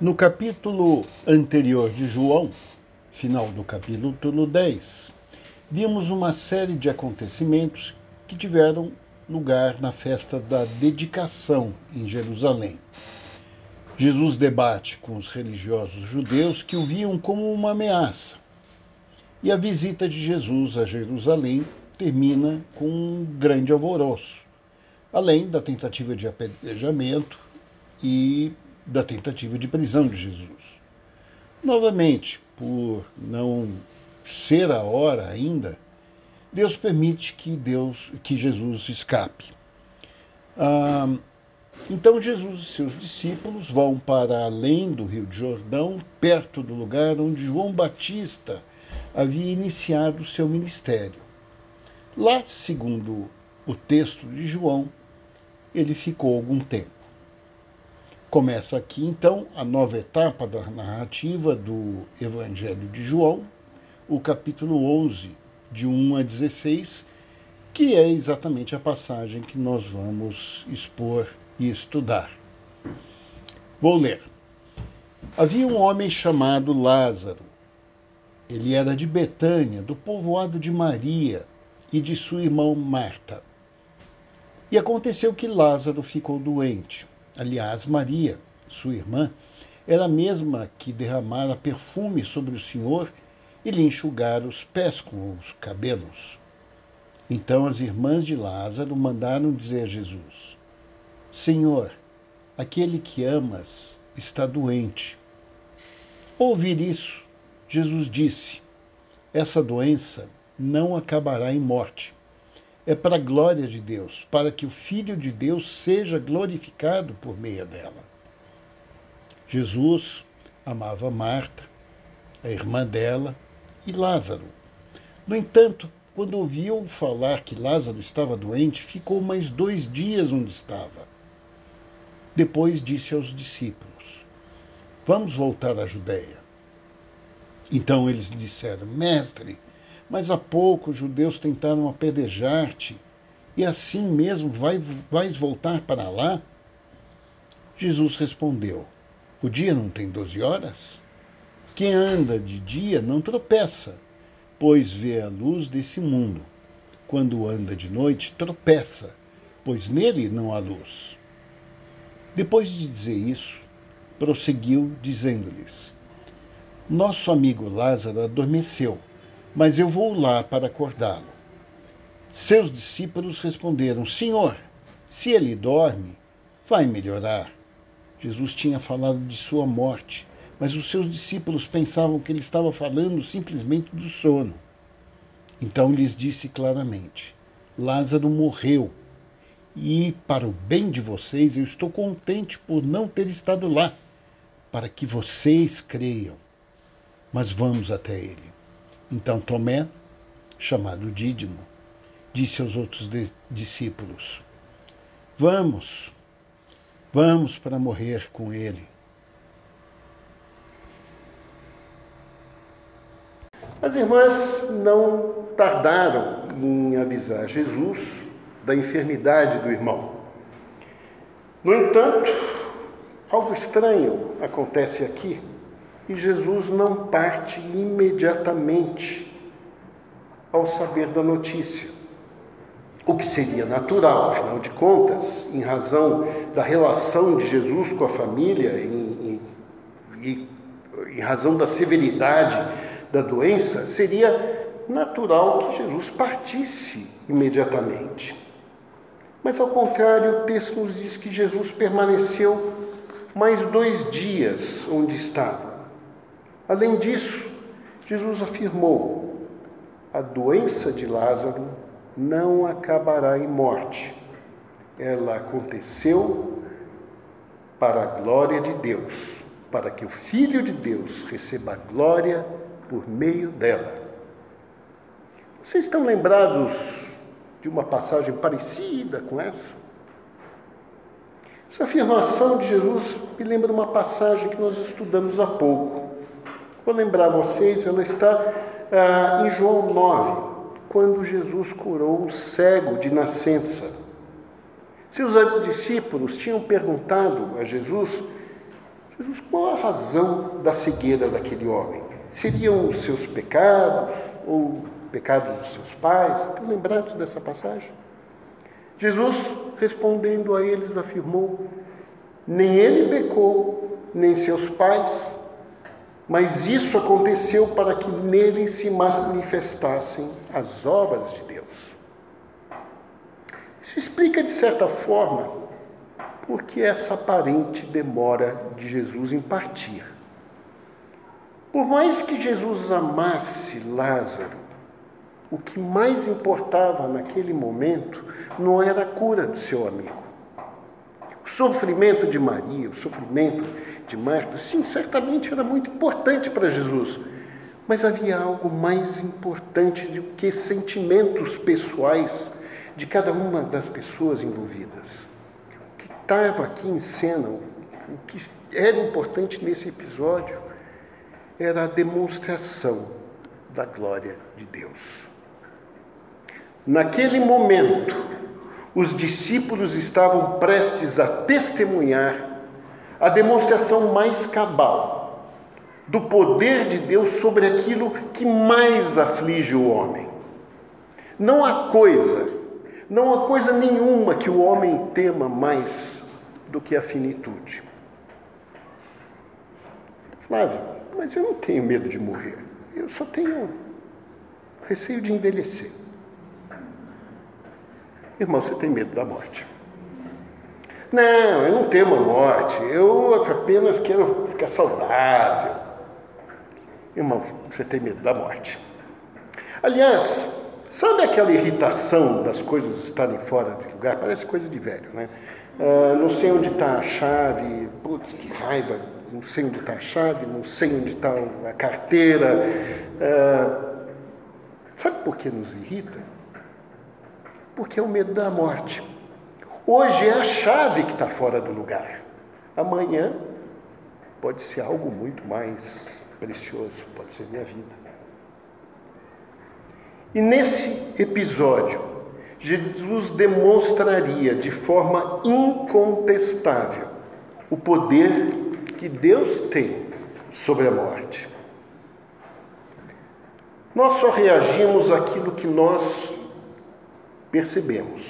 No capítulo anterior de João, final do capítulo 10, vimos uma série de acontecimentos que tiveram lugar na festa da dedicação em Jerusalém. Jesus debate com os religiosos judeus que o viam como uma ameaça. E a visita de Jesus a Jerusalém termina com um grande alvoroço, além da tentativa de apedrejamento e da tentativa de prisão de Jesus. Novamente, por não ser a hora ainda, Deus permite que Deus, que Jesus escape. Ah, então Jesus e seus discípulos vão para além do Rio de Jordão, perto do lugar onde João Batista havia iniciado seu ministério. Lá, segundo o texto de João, ele ficou algum tempo. Começa aqui então a nova etapa da narrativa do Evangelho de João, o capítulo 11, de 1 a 16, que é exatamente a passagem que nós vamos expor e estudar. Vou ler. Havia um homem chamado Lázaro. Ele era de Betânia, do povoado de Maria e de sua irmã Marta. E aconteceu que Lázaro ficou doente. Aliás, Maria, sua irmã, era a mesma que derramara perfume sobre o Senhor e lhe enxugara os pés com os cabelos. Então as irmãs de Lázaro mandaram dizer a Jesus: Senhor, aquele que amas está doente. Ouvir isso, Jesus disse: Essa doença não acabará em morte. É para a glória de Deus, para que o Filho de Deus seja glorificado por meio dela. Jesus amava Marta, a irmã dela, e Lázaro. No entanto, quando ouviu falar que Lázaro estava doente, ficou mais dois dias onde estava. Depois disse aos discípulos: Vamos voltar à Judéia. Então eles disseram: Mestre, mas há pouco os judeus tentaram apedrejar-te, e assim mesmo vai, vais voltar para lá? Jesus respondeu: O dia não tem doze horas? Quem anda de dia não tropeça, pois vê a luz desse mundo. Quando anda de noite, tropeça, pois nele não há luz. Depois de dizer isso, prosseguiu, dizendo-lhes: Nosso amigo Lázaro adormeceu mas eu vou lá para acordá-lo. Seus discípulos responderam: Senhor, se ele dorme, vai melhorar. Jesus tinha falado de sua morte, mas os seus discípulos pensavam que ele estava falando simplesmente do sono. Então lhes disse claramente: Lázaro morreu. E, para o bem de vocês, eu estou contente por não ter estado lá, para que vocês creiam. Mas vamos até ele. Então Tomé, chamado Dídimo, disse aos outros discípulos: Vamos, vamos para morrer com ele. As irmãs não tardaram em avisar Jesus da enfermidade do irmão. No entanto, algo estranho acontece aqui e Jesus não parte imediatamente ao saber da notícia. O que seria natural, afinal de contas, em razão da relação de Jesus com a família, em, em razão da severidade da doença, seria natural que Jesus partisse imediatamente. Mas, ao contrário, o texto nos diz que Jesus permaneceu mais dois dias onde estava. Além disso, Jesus afirmou: a doença de Lázaro não acabará em morte. Ela aconteceu para a glória de Deus, para que o Filho de Deus receba a glória por meio dela. Vocês estão lembrados de uma passagem parecida com essa? Essa afirmação de Jesus me lembra uma passagem que nós estudamos há pouco. Vou lembrar vocês, ela está ah, em João 9, quando Jesus curou o cego de nascença. Seus discípulos tinham perguntado a Jesus Jesus, qual a razão da cegueira daquele homem? Seriam os seus pecados ou o pecado dos seus pais? Estão lembrados dessa passagem? Jesus, respondendo a eles, afirmou: Nem ele pecou, nem seus pais, mas isso aconteceu para que nele se manifestassem as obras de Deus. Isso explica, de certa forma, por que essa aparente demora de Jesus em partir. Por mais que Jesus amasse Lázaro, o que mais importava naquele momento não era a cura do seu amigo. O sofrimento de Maria, o sofrimento de Marta, sim, certamente era muito importante para Jesus, mas havia algo mais importante do que sentimentos pessoais de cada uma das pessoas envolvidas estava aqui em cena, o que era importante nesse episódio era a demonstração da glória de Deus. Naquele momento, os discípulos estavam prestes a testemunhar a demonstração mais cabal do poder de Deus sobre aquilo que mais aflige o homem. Não há coisa, não há coisa nenhuma que o homem tema mais do que a finitude. Flávio, mas eu não tenho medo de morrer. Eu só tenho receio de envelhecer. Irmão, você tem medo da morte. Não, eu não temo a morte. Eu apenas quero ficar saudável. Irmão, você tem medo da morte. Aliás, sabe aquela irritação das coisas estarem fora de lugar? Parece coisa de velho, né? Uh, não sei onde está a chave, putz, que raiva, não sei onde está a chave, não sei onde está a carteira. Uh, sabe por que nos irrita? Porque é o medo da morte. Hoje é a chave que está fora do lugar. Amanhã pode ser algo muito mais precioso, pode ser minha vida. E nesse episódio, Jesus demonstraria de forma incontestável o poder que Deus tem sobre a morte. Nós só reagimos àquilo que nós percebemos.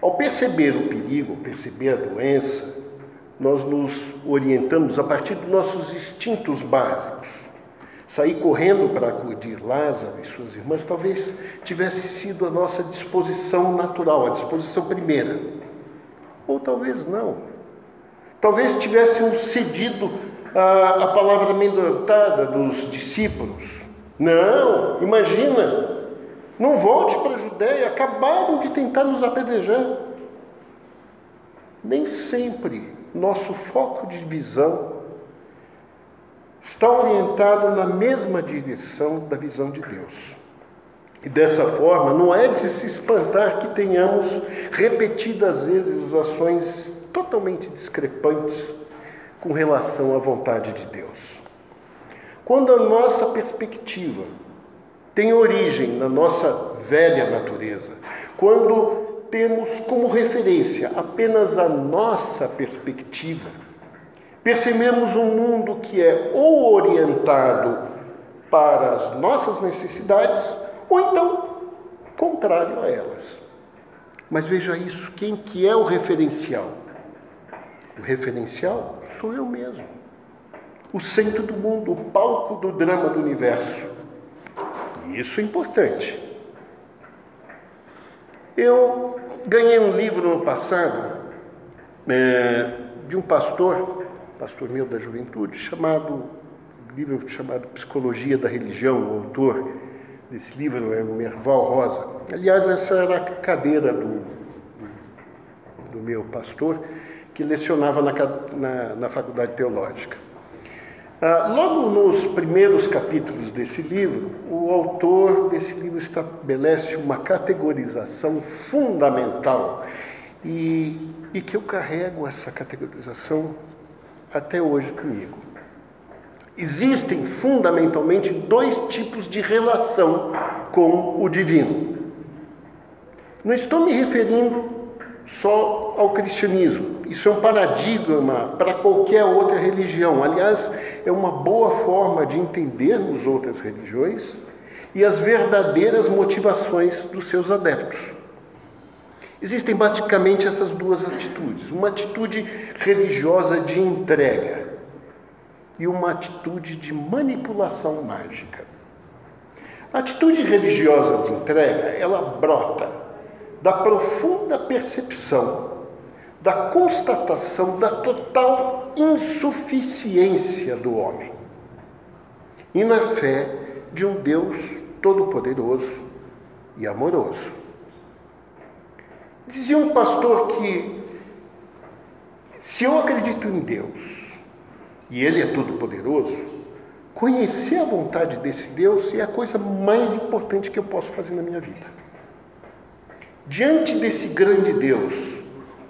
Ao perceber o perigo, perceber a doença, nós nos orientamos a partir dos nossos instintos básicos Sair correndo para acudir Lázaro e suas irmãs talvez tivesse sido a nossa disposição natural, a disposição primeira. Ou talvez não. Talvez tivéssemos cedido a, a palavra amedrontada dos discípulos. Não, imagina, não volte para a Judéia, acabaram de tentar nos apedrejar. Nem sempre nosso foco de visão está orientado na mesma direção da visão de Deus. E dessa forma, não é de se espantar que tenhamos repetidas vezes ações totalmente discrepantes com relação à vontade de Deus. Quando a nossa perspectiva tem origem na nossa velha natureza, quando temos como referência apenas a nossa perspectiva, percebemos um mundo que é ou orientado para as nossas necessidades, ou então contrário a elas. Mas veja isso, quem que é o referencial? O referencial sou eu mesmo. O centro do mundo, o palco do drama do universo. Isso é importante. Eu ganhei um livro no passado é, de um pastor pastor meu da juventude, chamado, livro chamado Psicologia da Religião, o autor desse livro é o Merval Rosa. Aliás, essa era a cadeira do, do meu pastor, que lecionava na, na, na Faculdade Teológica. Ah, logo nos primeiros capítulos desse livro, o autor desse livro estabelece uma categorização fundamental e, e que eu carrego essa categorização até hoje comigo. Existem fundamentalmente dois tipos de relação com o divino. Não estou me referindo só ao cristianismo. Isso é um paradigma para qualquer outra religião. Aliás, é uma boa forma de entendermos outras religiões e as verdadeiras motivações dos seus adeptos. Existem basicamente essas duas atitudes: uma atitude religiosa de entrega e uma atitude de manipulação mágica. A atitude religiosa de entrega, ela brota da profunda percepção, da constatação da total insuficiência do homem e na fé de um Deus todo-poderoso e amoroso. Dizia um pastor que se eu acredito em Deus e Ele é todo-poderoso, conhecer a vontade desse Deus é a coisa mais importante que eu posso fazer na minha vida. Diante desse grande Deus,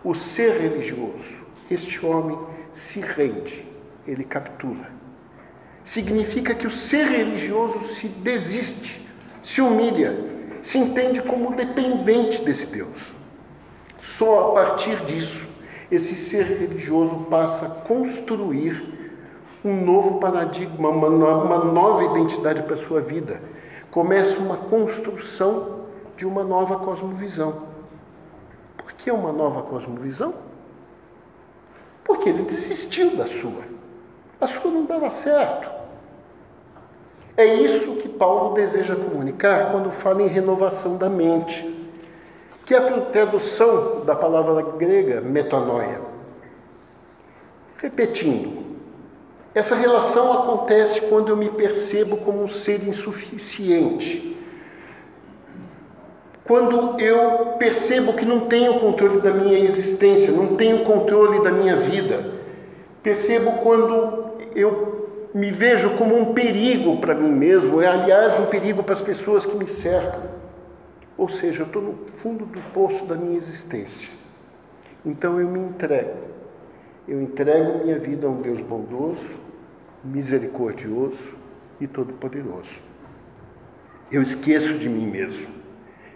o ser religioso, este homem se rende, ele captura. Significa que o ser religioso se desiste, se humilha, se entende como dependente desse Deus. Só a partir disso, esse ser religioso passa a construir um novo paradigma, uma, uma nova identidade para a sua vida. Começa uma construção de uma nova cosmovisão. Por que uma nova cosmovisão? Porque ele desistiu da sua. A sua não dava certo. É isso que Paulo deseja comunicar quando fala em renovação da mente, que é a tradução da palavra grega metanoia. Repetindo, essa relação acontece quando eu me percebo como um ser insuficiente, quando eu percebo que não tenho controle da minha existência, não tenho controle da minha vida. Percebo quando eu me vejo como um perigo para mim mesmo, é aliás um perigo para as pessoas que me cercam. Ou seja, eu estou no fundo do poço da minha existência. Então eu me entrego. Eu entrego minha vida a um Deus bondoso, misericordioso e todo-poderoso. Eu esqueço de mim mesmo.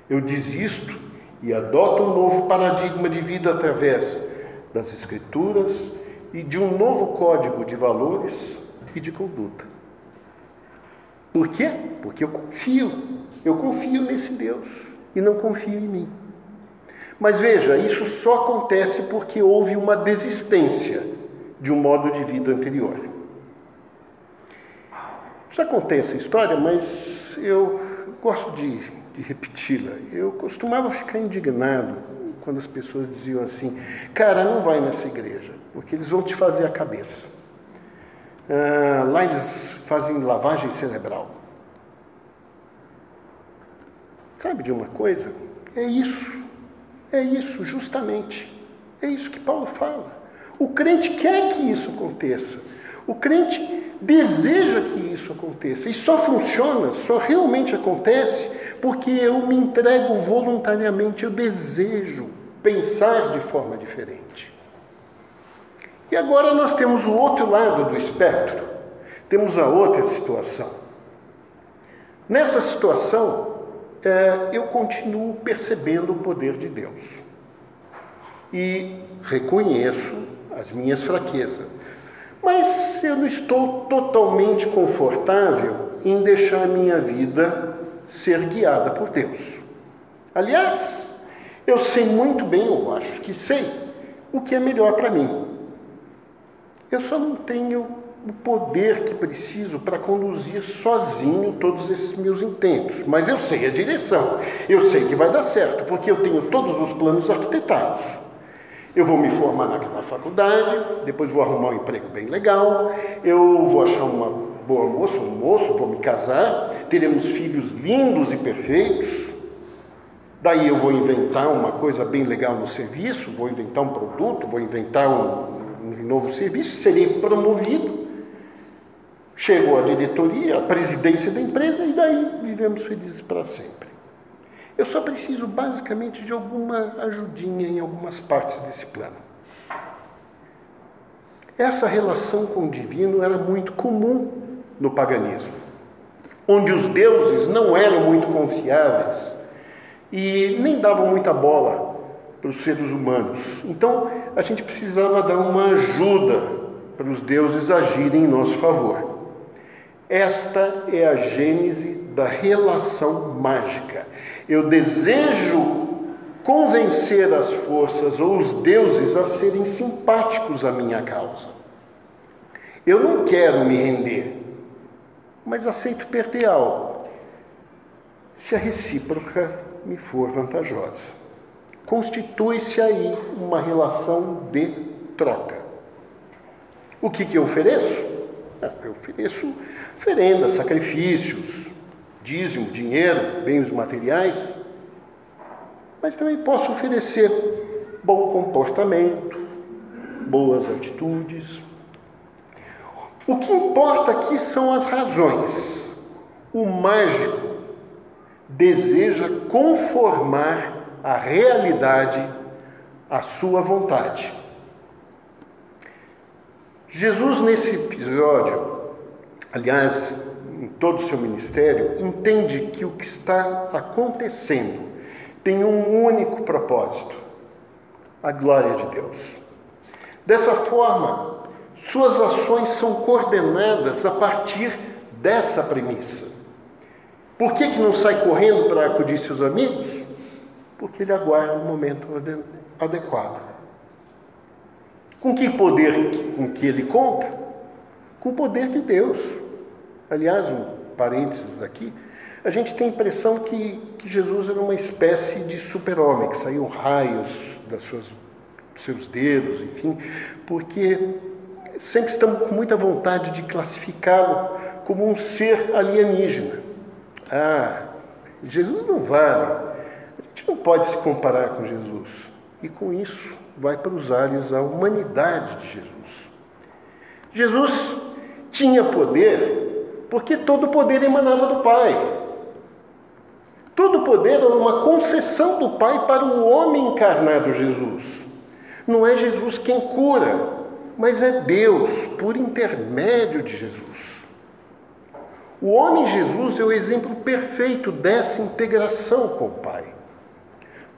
Eu desisto e adoto um novo paradigma de vida através das Escrituras e de um novo código de valores e de conduta. Por quê? Porque eu confio, eu confio nesse Deus e não confio em mim. Mas veja, isso só acontece porque houve uma desistência de um modo de vida anterior. Já contei essa história, mas eu gosto de de repeti-la. Eu costumava ficar indignado quando as pessoas diziam assim: cara, não vai nessa igreja, porque eles vão te fazer a cabeça. Ah, lá eles fazem lavagem cerebral. Sabe de uma coisa? É isso, é isso, justamente. É isso que Paulo fala. O crente quer que isso aconteça. O crente deseja que isso aconteça. E só funciona, só realmente acontece porque eu me entrego voluntariamente, eu desejo pensar de forma diferente. E agora nós temos o outro lado do espectro, temos a outra situação. Nessa situação, é, eu continuo percebendo o poder de Deus e reconheço as minhas fraquezas, mas eu não estou totalmente confortável em deixar minha vida ser guiada por Deus. Aliás, eu sei muito bem, eu acho que sei, o que é melhor para mim. Eu só não tenho o poder que preciso para conduzir sozinho todos esses meus intentos, mas eu sei a direção, eu sei que vai dar certo, porque eu tenho todos os planos arquitetados. Eu vou me formar naquela faculdade, depois vou arrumar um emprego bem legal, eu vou achar uma boa moça, um moço, vou me casar, teremos filhos lindos e perfeitos. Daí eu vou inventar uma coisa bem legal no serviço, vou inventar um produto, vou inventar um, um novo serviço, serei promovido. Chegou a diretoria, a presidência da empresa e daí vivemos felizes para sempre. Eu só preciso basicamente de alguma ajudinha em algumas partes desse plano. Essa relação com o divino era muito comum no paganismo, onde os deuses não eram muito confiáveis e nem davam muita bola para os seres humanos. Então, a gente precisava dar uma ajuda para os deuses agirem em nosso favor. Esta é a gênese da relação mágica. Eu desejo convencer as forças ou os deuses a serem simpáticos à minha causa. Eu não quero me render, mas aceito perder algo, se a recíproca me for vantajosa. Constitui-se aí uma relação de troca. O que, que eu ofereço? Ah, eu ofereço oferendas, sacrifícios, dízimo, dinheiro, bens materiais, mas também posso oferecer bom comportamento, boas atitudes. O que importa aqui são as razões. O mágico deseja conformar a realidade à sua vontade. Jesus, nesse episódio, aliás, em todo o seu ministério, entende que o que está acontecendo tem um único propósito: a glória de Deus. Dessa forma, suas ações são coordenadas a partir dessa premissa. Por que, que não sai correndo para acudir seus amigos? Porque ele aguarda o momento adequado. Com que poder com que ele conta? Com o poder de Deus. Aliás, um parênteses aqui, a gente tem a impressão que, que Jesus era uma espécie de super-homem, que saíam raios das suas, dos seus dedos, enfim, porque sempre estamos com muita vontade de classificá-lo como um ser alienígena. Ah, Jesus não vale. A gente não pode se comparar com Jesus. E com isso vai para os ares a humanidade de Jesus. Jesus tinha poder porque todo poder emanava do Pai. Todo poder era uma concessão do Pai para o homem encarnado Jesus. Não é Jesus quem cura, mas é Deus por intermédio de Jesus. O homem Jesus é o exemplo perfeito dessa integração com o Pai.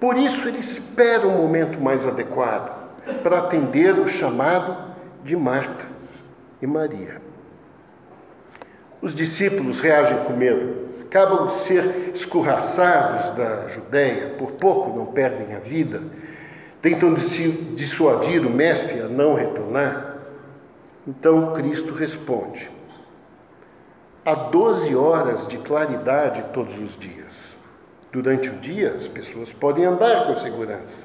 Por isso, ele espera o um momento mais adequado para atender o chamado de Marta e Maria. Os discípulos reagem com medo, acabam de ser escorraçados da Judéia, por pouco não perdem a vida, tentam dissuadir o Mestre a não retornar. Então Cristo responde: há 12 horas de claridade todos os dias. Durante o dia, as pessoas podem andar com segurança,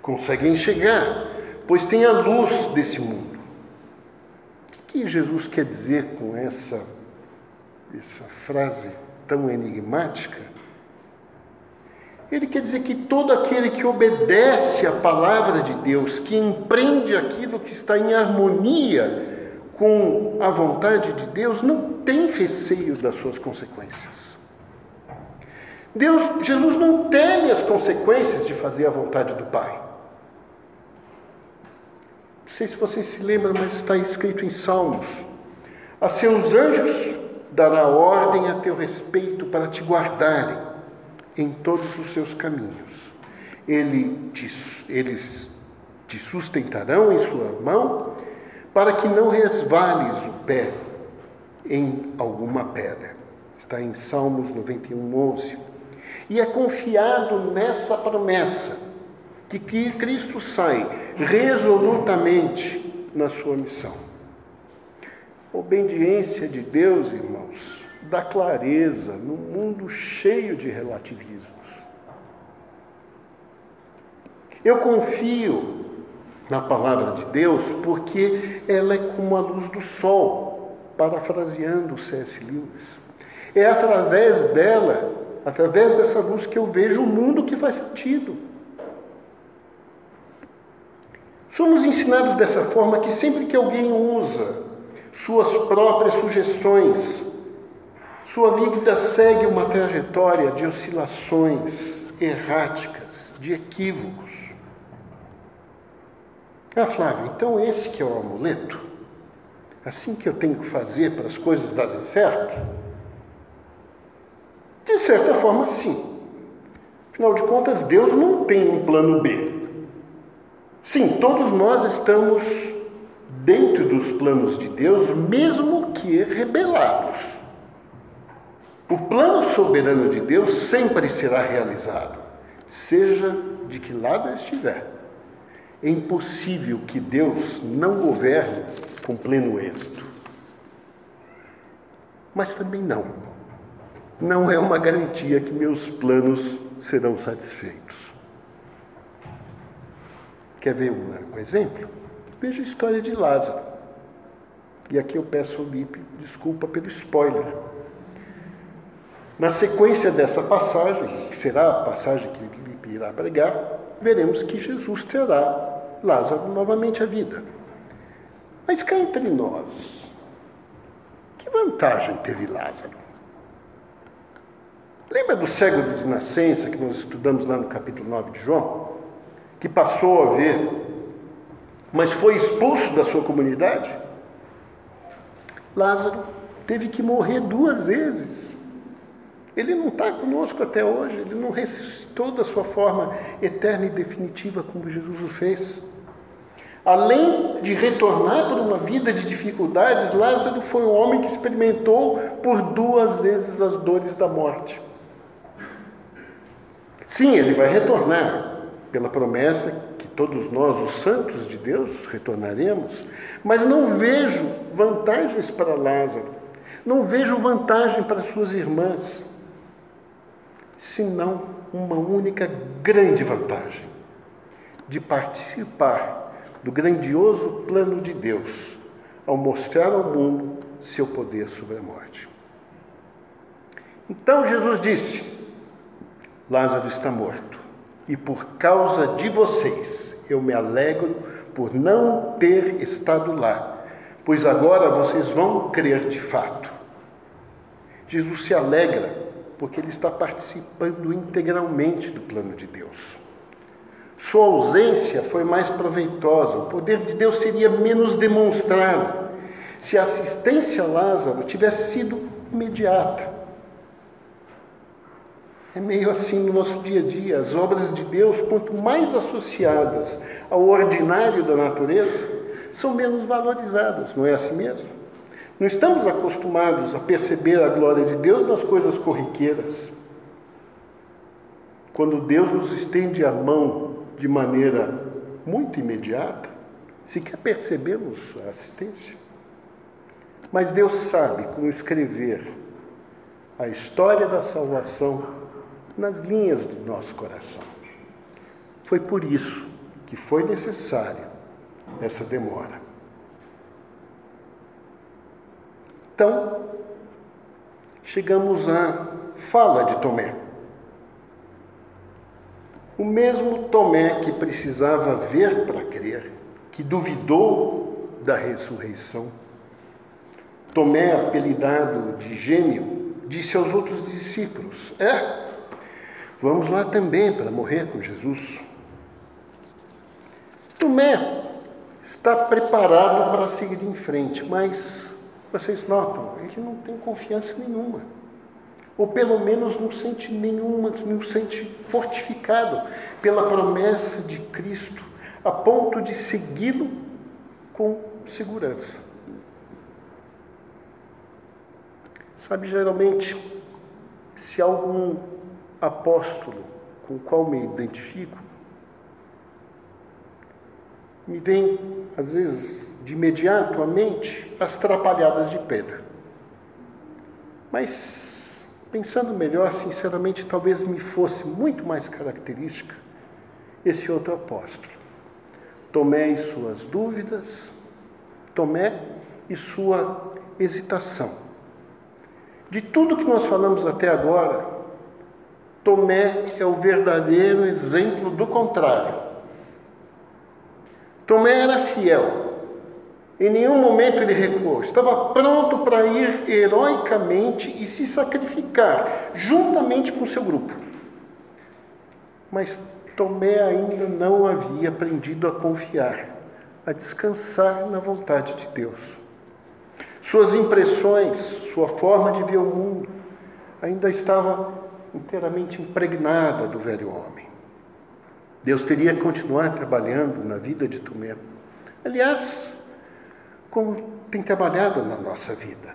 conseguem enxergar, pois tem a luz desse mundo. O que Jesus quer dizer com essa, essa frase tão enigmática? Ele quer dizer que todo aquele que obedece à palavra de Deus, que empreende aquilo que está em harmonia com a vontade de Deus não tem receio das suas consequências. Deus, Jesus não teme as consequências de fazer a vontade do Pai. Não sei se vocês se lembram, mas está escrito em Salmos: A seus anjos dará ordem a teu respeito para te guardarem em todos os seus caminhos. Ele te, eles te sustentarão em sua mão para que não resvales o pé em alguma pedra. Está em Salmos 91, 11. E é confiado nessa promessa que, que Cristo sai resolutamente na sua missão. Obediência de Deus, irmãos, dá clareza no mundo cheio de relativismos. Eu confio na palavra de Deus, porque ela é como a luz do sol, parafraseando C.S. Lewis. É através dela, através dessa luz, que eu vejo o mundo que faz sentido. Somos ensinados dessa forma que sempre que alguém usa suas próprias sugestões, sua vida segue uma trajetória de oscilações erráticas, de equívocos. Ah, Flávio, então esse que é o amuleto? Assim que eu tenho que fazer para as coisas darem certo? De certa forma, sim. Afinal de contas, Deus não tem um plano B. Sim, todos nós estamos dentro dos planos de Deus, mesmo que rebelados. O plano soberano de Deus sempre será realizado, seja de que lado estiver. É impossível que Deus não governe com pleno êxito. Mas também não. Não é uma garantia que meus planos serão satisfeitos. Quer ver um exemplo? Veja a história de Lázaro. E aqui eu peço ao Lipe desculpa pelo spoiler. Na sequência dessa passagem, que será a passagem que Lipe irá pregar, veremos que Jesus terá Lázaro novamente à vida. Mas cá entre nós, que vantagem teve Lázaro? Lembra do cego de nascença que nós estudamos lá no capítulo 9 de João? Que passou a ver, mas foi expulso da sua comunidade? Lázaro teve que morrer duas vezes. Ele não está conosco até hoje, ele não ressuscitou da sua forma eterna e definitiva como Jesus o fez. Além de retornar para uma vida de dificuldades, Lázaro foi um homem que experimentou por duas vezes as dores da morte. Sim, ele vai retornar, pela promessa que todos nós, os santos de Deus, retornaremos, mas não vejo vantagens para Lázaro, não vejo vantagem para suas irmãs, senão uma única grande vantagem de participar do grandioso plano de Deus ao mostrar ao mundo seu poder sobre a morte. Então Jesus disse: Lázaro está morto. E por causa de vocês, eu me alegro por não ter estado lá, pois agora vocês vão crer de fato. Jesus se alegra porque ele está participando integralmente do plano de Deus. Sua ausência foi mais proveitosa, o poder de Deus seria menos demonstrado se a assistência a Lázaro tivesse sido imediata. É meio assim no nosso dia a dia. As obras de Deus, quanto mais associadas ao ordinário da natureza, são menos valorizadas, não é assim mesmo? Não estamos acostumados a perceber a glória de Deus nas coisas corriqueiras. Quando Deus nos estende a mão de maneira muito imediata, sequer percebemos a assistência. Mas Deus sabe como escrever a história da salvação nas linhas do nosso coração. Foi por isso que foi necessária essa demora. Então, chegamos à fala de Tomé. O mesmo Tomé que precisava ver para crer, que duvidou da ressurreição. Tomé, apelidado de gêmeo, disse aos outros discípulos: É, Vamos lá também para morrer com Jesus. Tomé está preparado para seguir em frente, mas vocês notam, ele não tem confiança nenhuma. Ou pelo menos não sente nenhuma, não sente fortificado pela promessa de Cristo, a ponto de segui-lo com segurança. Sabe, geralmente, se algum apóstolo com o qual me identifico, me vem, às vezes, de imediato à mente as trapalhadas de Pedro. Mas, pensando melhor, sinceramente, talvez me fosse muito mais característica esse outro apóstolo. Tomé e suas dúvidas, Tomé e sua hesitação. De tudo que nós falamos até agora, Tomé é o verdadeiro exemplo do contrário. Tomé era fiel. Em nenhum momento ele recuou. Estava pronto para ir heroicamente e se sacrificar juntamente com seu grupo. Mas Tomé ainda não havia aprendido a confiar, a descansar na vontade de Deus. Suas impressões, sua forma de ver o mundo ainda estava inteiramente impregnada do velho homem. Deus teria que continuar trabalhando na vida de Tomé. Aliás, como tem trabalhado na nossa vida.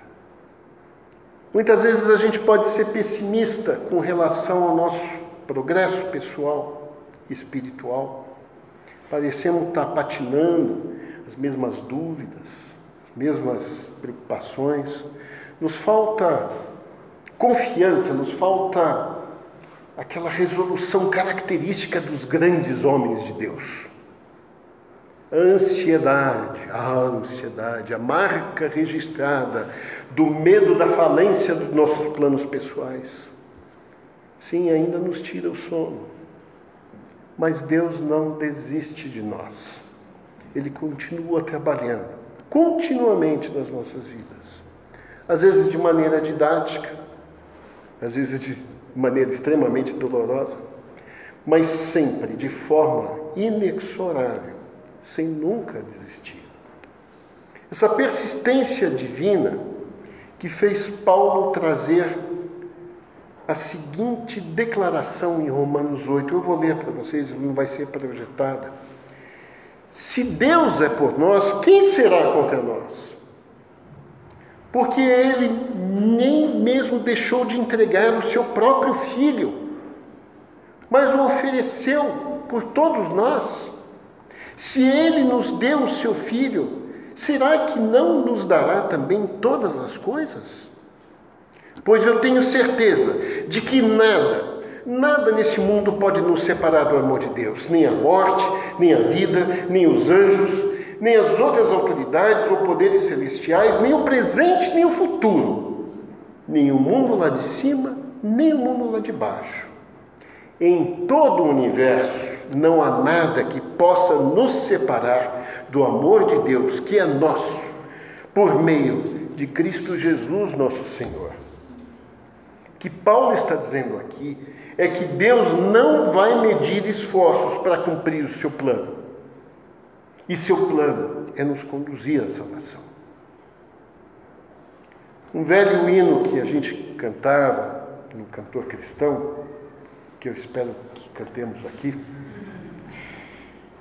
Muitas vezes a gente pode ser pessimista com relação ao nosso progresso pessoal espiritual. Parecemos estar patinando as mesmas dúvidas, as mesmas preocupações. Nos falta confiança, nos falta aquela resolução característica dos grandes homens de Deus. A ansiedade, a ansiedade, a marca registrada do medo da falência dos nossos planos pessoais. Sim, ainda nos tira o sono. Mas Deus não desiste de nós. Ele continua trabalhando continuamente nas nossas vidas. Às vezes de maneira didática, às vezes de maneira extremamente dolorosa, mas sempre de forma inexorável, sem nunca desistir. Essa persistência divina que fez Paulo trazer a seguinte declaração em Romanos 8. Eu vou ler para vocês, não vai ser projetada. Se Deus é por nós, quem será contra nós? Porque ele nem mesmo deixou de entregar o seu próprio filho, mas o ofereceu por todos nós. Se ele nos deu o seu filho, será que não nos dará também todas as coisas? Pois eu tenho certeza de que nada, nada nesse mundo pode nos separar do amor de Deus, nem a morte, nem a vida, nem os anjos, nem as outras autoridades ou poderes celestiais, nem o presente, nem o futuro, nem o mundo lá de cima, nem o mundo lá de baixo. Em todo o universo não há nada que possa nos separar do amor de Deus, que é nosso, por meio de Cristo Jesus, nosso Senhor. O que Paulo está dizendo aqui é que Deus não vai medir esforços para cumprir o seu plano. E seu plano é nos conduzir à salvação. Um velho hino que a gente cantava no cantor cristão, que eu espero que cantemos aqui,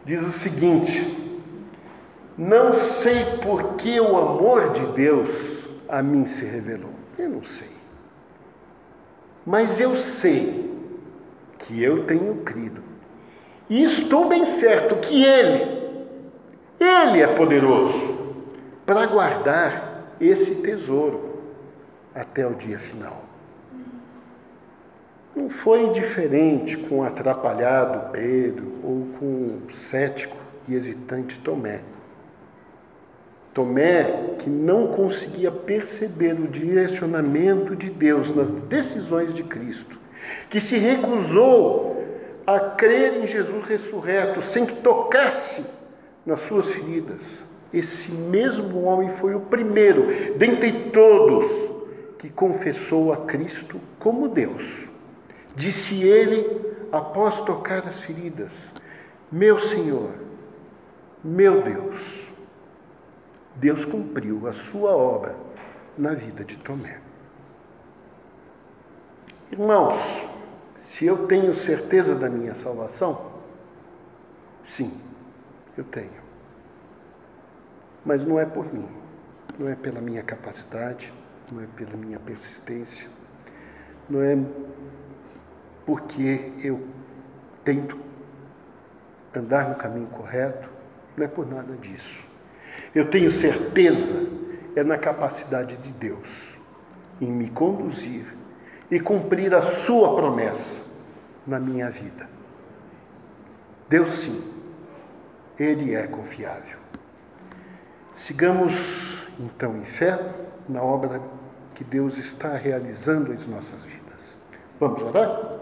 diz o seguinte: Não sei por que o amor de Deus a mim se revelou. Eu não sei. Mas eu sei que eu tenho crido. E estou bem certo que Ele, ele é poderoso para guardar esse tesouro até o dia final. Não foi diferente com o atrapalhado Pedro ou com o cético e hesitante Tomé. Tomé, que não conseguia perceber o direcionamento de Deus nas decisões de Cristo, que se recusou a crer em Jesus ressurreto sem que tocasse nas suas feridas. Esse mesmo homem foi o primeiro dentre todos que confessou a Cristo como Deus. Disse ele, após tocar as feridas: Meu Senhor, meu Deus. Deus cumpriu a sua obra na vida de Tomé. Irmãos, se eu tenho certeza da minha salvação, sim, eu tenho. Mas não é por mim, não é pela minha capacidade, não é pela minha persistência, não é porque eu tento andar no caminho correto, não é por nada disso. Eu tenho certeza, é na capacidade de Deus em me conduzir e cumprir a Sua promessa na minha vida. Deus sim ele é confiável. Sigamos então em fé na obra que Deus está realizando em nossas vidas. Vamos orar?